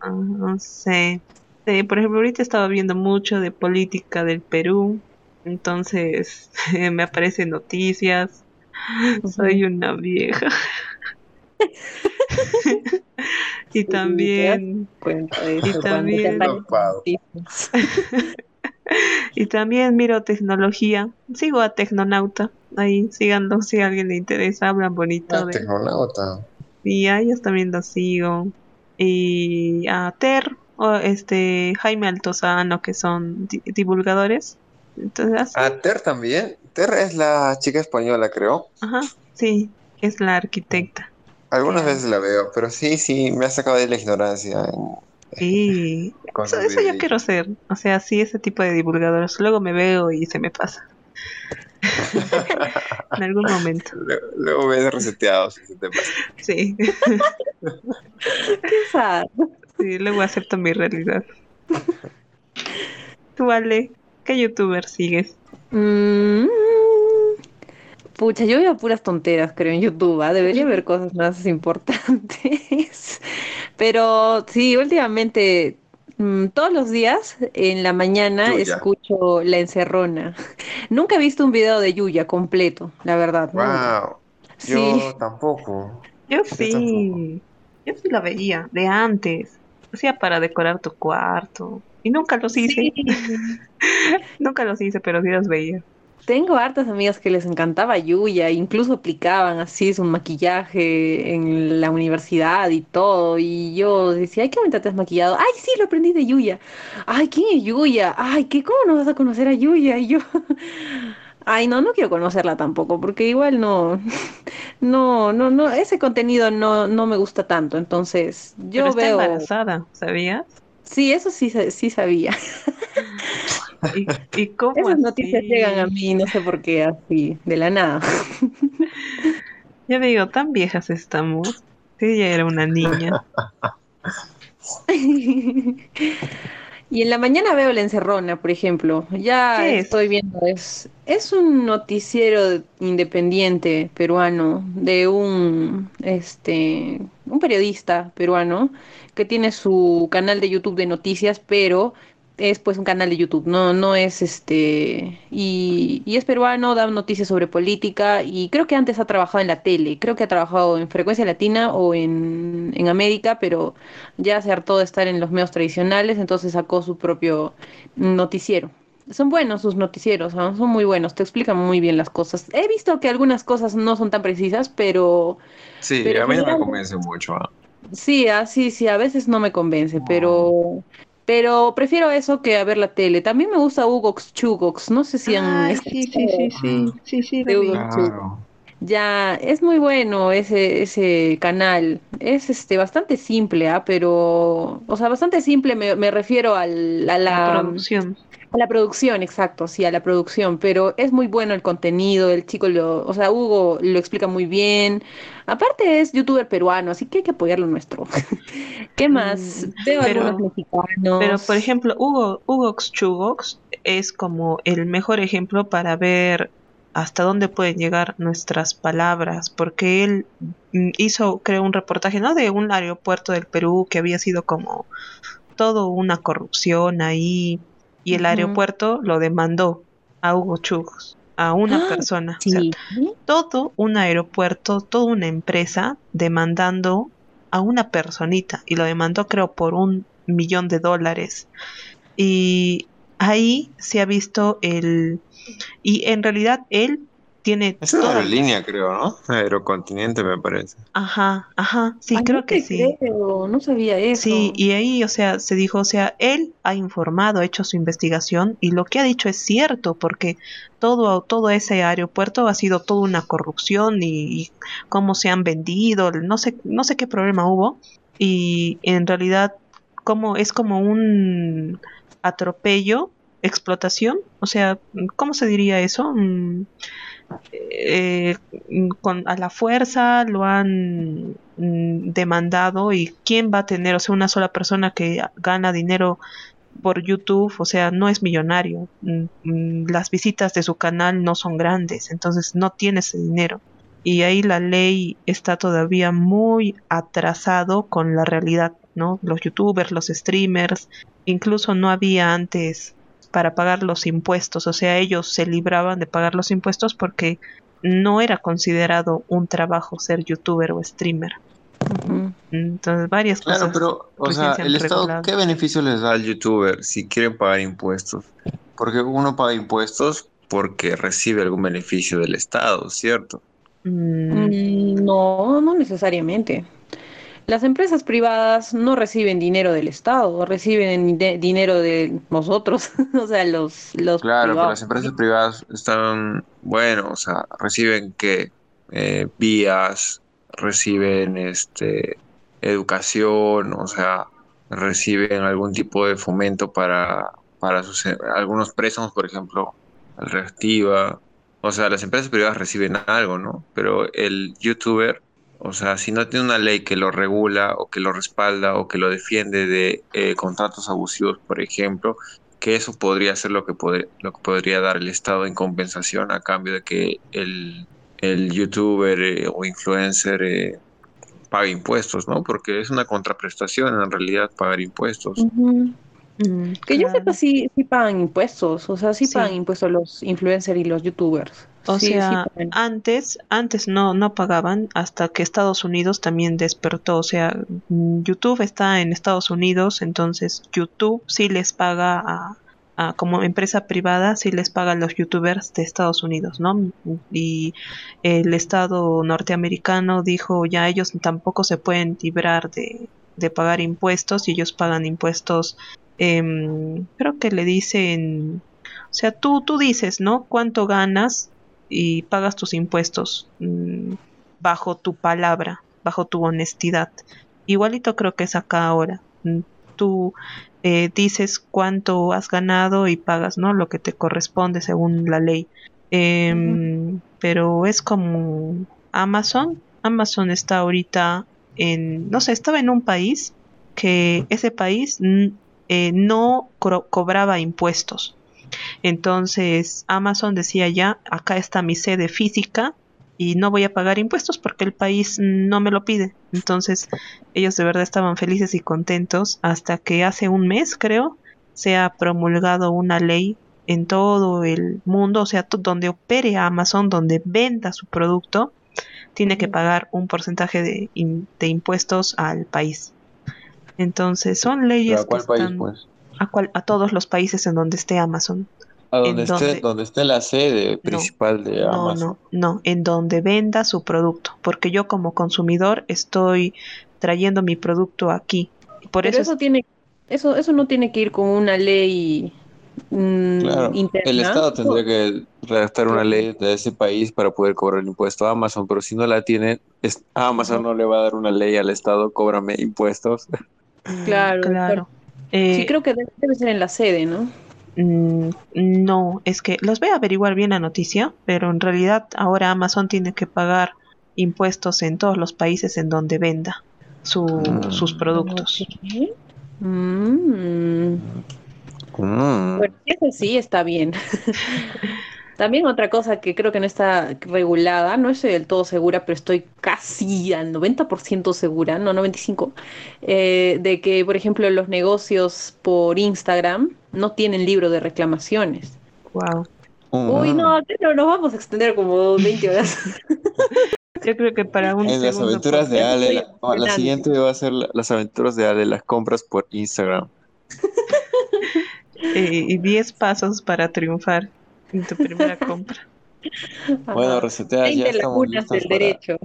Ah, No sé. Sí, por ejemplo, ahorita estaba viendo mucho de política del Perú. Entonces me aparecen noticias. Soy una vieja. y también Y también- y también miro tecnología. Sigo a Tecnonauta. Ahí síganlo si a alguien le interesa. Hablan bonito Ah, de tecnonauta. y a ellos también los sigo. Y a Ter o este Jaime Altozano que son di- divulgadores. Entonces, Ah, Ter también. Ter es la chica española, creo. ajá, sí, es la arquitecta. Algunas veces la veo, pero sí, sí, me ha sacado de la ignorancia. en- Sí, eso, eso yo quiero ser. O sea, sí, ese tipo de divulgadores. Luego me veo y se me pasa. en algún momento. Luego, luego ves reseteados. y se te pasa. Sí, Qué sad. sí, luego acepto mi realidad. Tú, Ale, ¿qué youtuber sigues? Mm, Pucha, yo veo puras tonteras, creo, en YouTube. ¿ah? Debería haber cosas más importantes. Pero sí, últimamente, mm, todos los días en la mañana Yuya. escucho La Encerrona. Nunca he visto un video de Yuya completo, la verdad. nunca. Wow. Sí. Yo tampoco. Yo Yo sí, yo sí la veía de antes. Hacía para decorar tu cuarto. Y nunca los hice. nunca los hice, pero sí los veía. Tengo hartas amigas que les encantaba Yuya, incluso aplicaban así su maquillaje en la universidad y todo. Y yo decía, ay, qué bonita te has maquillado. Ay, sí, lo aprendí de Yuya. Ay, ¿quién es Yuya? Ay, ¿qué? ¿Cómo no vas a conocer a Yuya? Y yo, ay, no, no quiero conocerla tampoco, porque igual no, no, no, no, ese contenido no, no me gusta tanto. Entonces, yo pero está veo, embarazada, ¿sabías? Sí, eso sí, sí sabía. ¿Y, y cómo Esas así? noticias llegan a mí, no sé por qué, así, de la nada. Ya digo, tan viejas estamos. Sí, ella era una niña. Y en la mañana veo La Encerrona, por ejemplo. Ya estoy viendo, es, es un noticiero independiente peruano de un, este, un periodista peruano que tiene su canal de YouTube de noticias, pero es pues un canal de YouTube, no, no es este, y, y es peruano, da noticias sobre política y creo que antes ha trabajado en la tele, creo que ha trabajado en Frecuencia Latina o en, en América, pero ya se hartó de estar en los medios tradicionales, entonces sacó su propio noticiero. Son buenos sus noticieros, ¿no? son muy buenos, te explican muy bien las cosas. He visto que algunas cosas no son tan precisas, pero Sí, Pero a mí no me convence mucho. ¿ah? sí, así sí, a veces no me convence, pero pero prefiero eso que a ver la tele. También me gusta Hugox Chugox, no sé si han Ay, sí, sí, sí, sí, sí, sí, vi. Claro. Ya, es muy bueno ese, ese canal. Es este bastante simple, ¿ah? Pero, o sea, bastante simple me, me refiero al, a La la, producción. A la producción, exacto, sí, a la producción. Pero es muy bueno el contenido, el chico lo, o sea, Hugo lo explica muy bien. Aparte es youtuber peruano, así que hay que apoyar lo nuestro. ¿Qué más? Mm, Veo pero- algunos mexicanos. Pero, por ejemplo, Hugo, Hugox Chugox es como el mejor ejemplo para ver hasta dónde pueden llegar nuestras palabras, porque él mm, hizo, creo, un reportaje, ¿no? De un aeropuerto del Perú que había sido como todo una corrupción ahí, y el aeropuerto lo demandó a Hugo Chugos, a una persona. todo un aeropuerto, toda una empresa demandando a una personita y lo demandó creo por un millón de dólares. Y ahí se ha visto el... Y en realidad él tiene es aerolínea, creo, ¿no? Aerocontinente, me parece. Ajá, ajá, sí, creo que sí. no sabía eso. Sí, y ahí, o sea, se dijo, o sea, él ha informado, ha hecho su investigación y lo que ha dicho es cierto, porque todo, todo ese aeropuerto ha sido toda una corrupción y, y cómo se han vendido, no sé, no sé qué problema hubo y en realidad como es como un atropello explotación, o sea, ¿cómo se diría eso? Mm, eh, con, a la fuerza lo han mm, demandado y quién va a tener, o sea, una sola persona que gana dinero por YouTube, o sea, no es millonario, mm, las visitas de su canal no son grandes, entonces no tiene ese dinero. Y ahí la ley está todavía muy atrasado con la realidad, ¿no? Los youtubers, los streamers, incluso no había antes para pagar los impuestos, o sea, ellos se libraban de pagar los impuestos porque no era considerado un trabajo ser youtuber o streamer. Entonces, varias cosas. Claro, pero, o sea, el Estado, ¿qué beneficio les da al youtuber si quieren pagar impuestos? Porque uno paga impuestos porque recibe algún beneficio del Estado, ¿cierto? Mm, no, no necesariamente. Las empresas privadas no reciben dinero del Estado, reciben dinero de nosotros, o sea, los, los Claro, pero las empresas privadas están, bueno, o sea, reciben que eh, vías, reciben este educación, o sea, reciben algún tipo de fomento para, para sus, algunos préstamos, por ejemplo, al Reactiva. O sea, las empresas privadas reciben algo, ¿no? Pero el youtuber o sea, si no tiene una ley que lo regula o que lo respalda o que lo defiende de eh, contratos abusivos, por ejemplo, que eso podría ser lo que, lo que podría dar el Estado en compensación a cambio de que el, youtuber eh, o influencer eh, pague impuestos, ¿no? Porque es una contraprestación en realidad pagar impuestos. que yo sepa sí, sí pagan impuestos, o sea, sí, sí, pagan impuestos los influencers y los youtubers. O sea, antes, antes no, no pagaban hasta que Estados Unidos también despertó. O sea, mm, YouTube está en Estados Unidos, entonces YouTube sí les paga a, a, como empresa privada, sí les paga a los youtubers de Estados Unidos, ¿no? Y el Estado norteamericano dijo ya ellos tampoco se pueden librar de, de pagar impuestos y ellos pagan impuestos. Eh, creo que le dicen o sea, tú, tú dices, ¿no? ¿Cuánto ganas? Y pagas tus impuestos mm, bajo tu palabra, bajo tu honestidad. Igualito creo que es acá ahora. Mm, tú eh, dices cuánto has ganado y pagas, ¿no? Lo que te corresponde según la ley. Em, pero es como Amazon. Amazon está ahorita en, no sé, estaba en un país que ese país eh, no cobraba impuestos. Entonces Amazon decía ya, acá está mi sede física y no voy a pagar impuestos porque el país no me lo pide. Entonces ellos de verdad estaban felices y contentos hasta que hace un mes, creo, se ha promulgado una ley en todo el mundo, o sea, donde opere Amazon, donde venda su producto, tiene que pagar un porcentaje de, de impuestos al país. Entonces son leyes que están... Pues? A, todos los países en donde esté Amazon. A donde, esté, donde... esté la sede principal de Amazon. No, no, no, en donde venda su producto, porque yo como consumidor estoy trayendo mi producto aquí. Por Pero eso, tiene, eso, eso no tiene que ir con una ley mm, claro, El Estado tendría que redactar una ley de ese país para poder cobrar el impuesto a Amazon, pero si no la tiene, Amazon no le va a dar una ley al Estado, cóbrame impuestos. Claro, claro. Eh, sí, creo que debe, ser en la sede, ¿no? Mm, no, es que los voy a averiguar bien la noticia, pero en realidad ahora Amazon tiene que pagar impuestos en todos los países en donde venda mm. sus productos. Mm. Bueno, eso sí está bien. También otra cosa que creo que no está regulada, no estoy del todo segura, pero estoy casi al 90% segura, no 95%, eh, de que, por ejemplo, los negocios por Instagram no tienen libro de reclamaciones. Wow. Uy, no, no, nos vamos a extender como 20 horas. Yo creo que para un En las aventuras de Ale, la, la, siguiente va a ser las aventuras de Ale, las compras por Instagram. y 10 pasos para triunfar en tu primera compra. Bueno, resetea, ya estamos listos del derecho.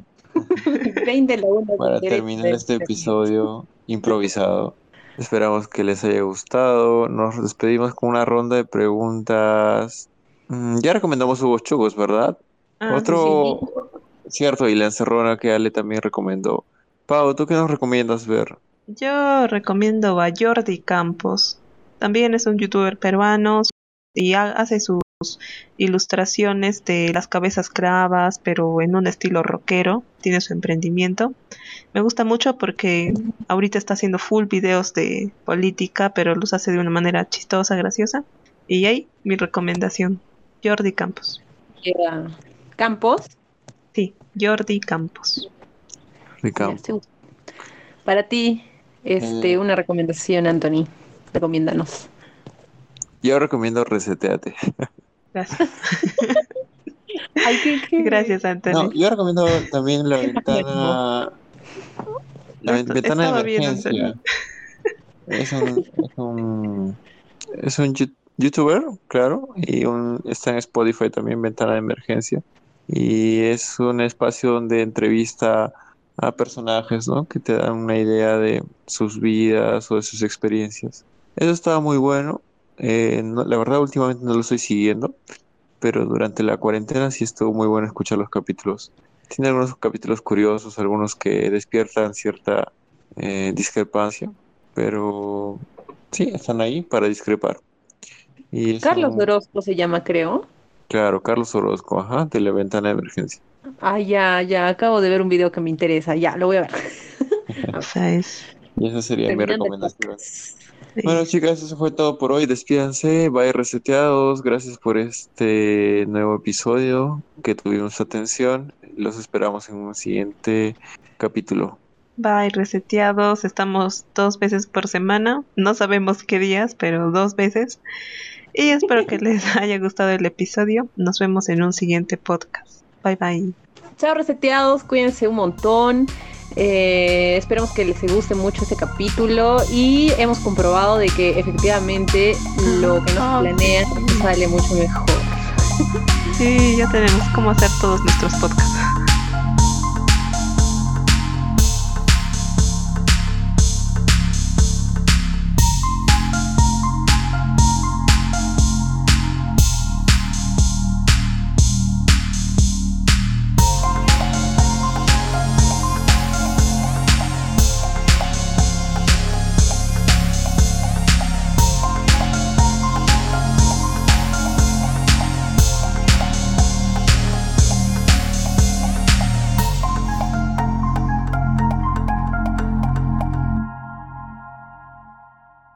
20 para terminar este episodio improvisado. Esperamos que les haya gustado. Nos despedimos con una ronda de preguntas. Mm, ya recomendamos Hugo Chugos, ¿verdad? Ah, Otro, cierto, y la encerrona que Ale también recomendó. Pau, ¿tú qué nos recomiendas ver? Yo recomiendo a Jordi Campos. También es un youtuber peruano y hace sus ilustraciones de las cabezas cravas, pero en un estilo rockero. Tiene su emprendimiento. Me gusta mucho porque ahorita está haciendo full videos de política, pero los hace de una manera chistosa, graciosa. Y ahí mi recomendación, Jordi Campos. ¿Campos? Sí, Jordi Campos. Para ti, este, eh. una recomendación, Anthony. Recomiéndanos. Yo recomiendo Reseteate. Gracias. Gracias, Antonio. yo recomiendo también la ventana. La ventana de emergencia. Es un, es un, youtuber, claro, y un, está en Spotify también, Ventana de Emergencia. Y es un espacio donde entrevista a personajes, ¿no? Que te dan una idea de sus vidas o de sus experiencias. Eso estaba muy bueno. Eh, la verdad, últimamente no lo estoy siguiendo, pero durante la cuarentena sí estuvo muy bueno escuchar los capítulos. Tiene algunos capítulos curiosos, algunos que despiertan cierta eh, discrepancia, pero sí, están ahí para discrepar. Y Carlos Orozco se llama, creo. Claro, Carlos Orozco, ajá, de la ventana de emergencia. Ah, ya, ya, acabo de ver un video que me interesa, ya, lo voy a ver. y esa sería mi recomendación. Bueno, chicas, eso fue todo por hoy. Despídanse, bye reseteados. Gracias por este nuevo episodio que tuvimos atención. Los esperamos en un siguiente capítulo. Bye reseteados. Estamos dos veces por semana. No sabemos qué días, pero dos veces. Y espero que les haya gustado el episodio. Nos vemos en un siguiente podcast. Bye bye. Chao reseteados, cuídense un montón. Eh, esperamos que les guste mucho este capítulo y hemos comprobado de que efectivamente lo que nos ah. planean sale mucho mejor. Sí, ya tenemos cómo hacer todos nuestros podcasts.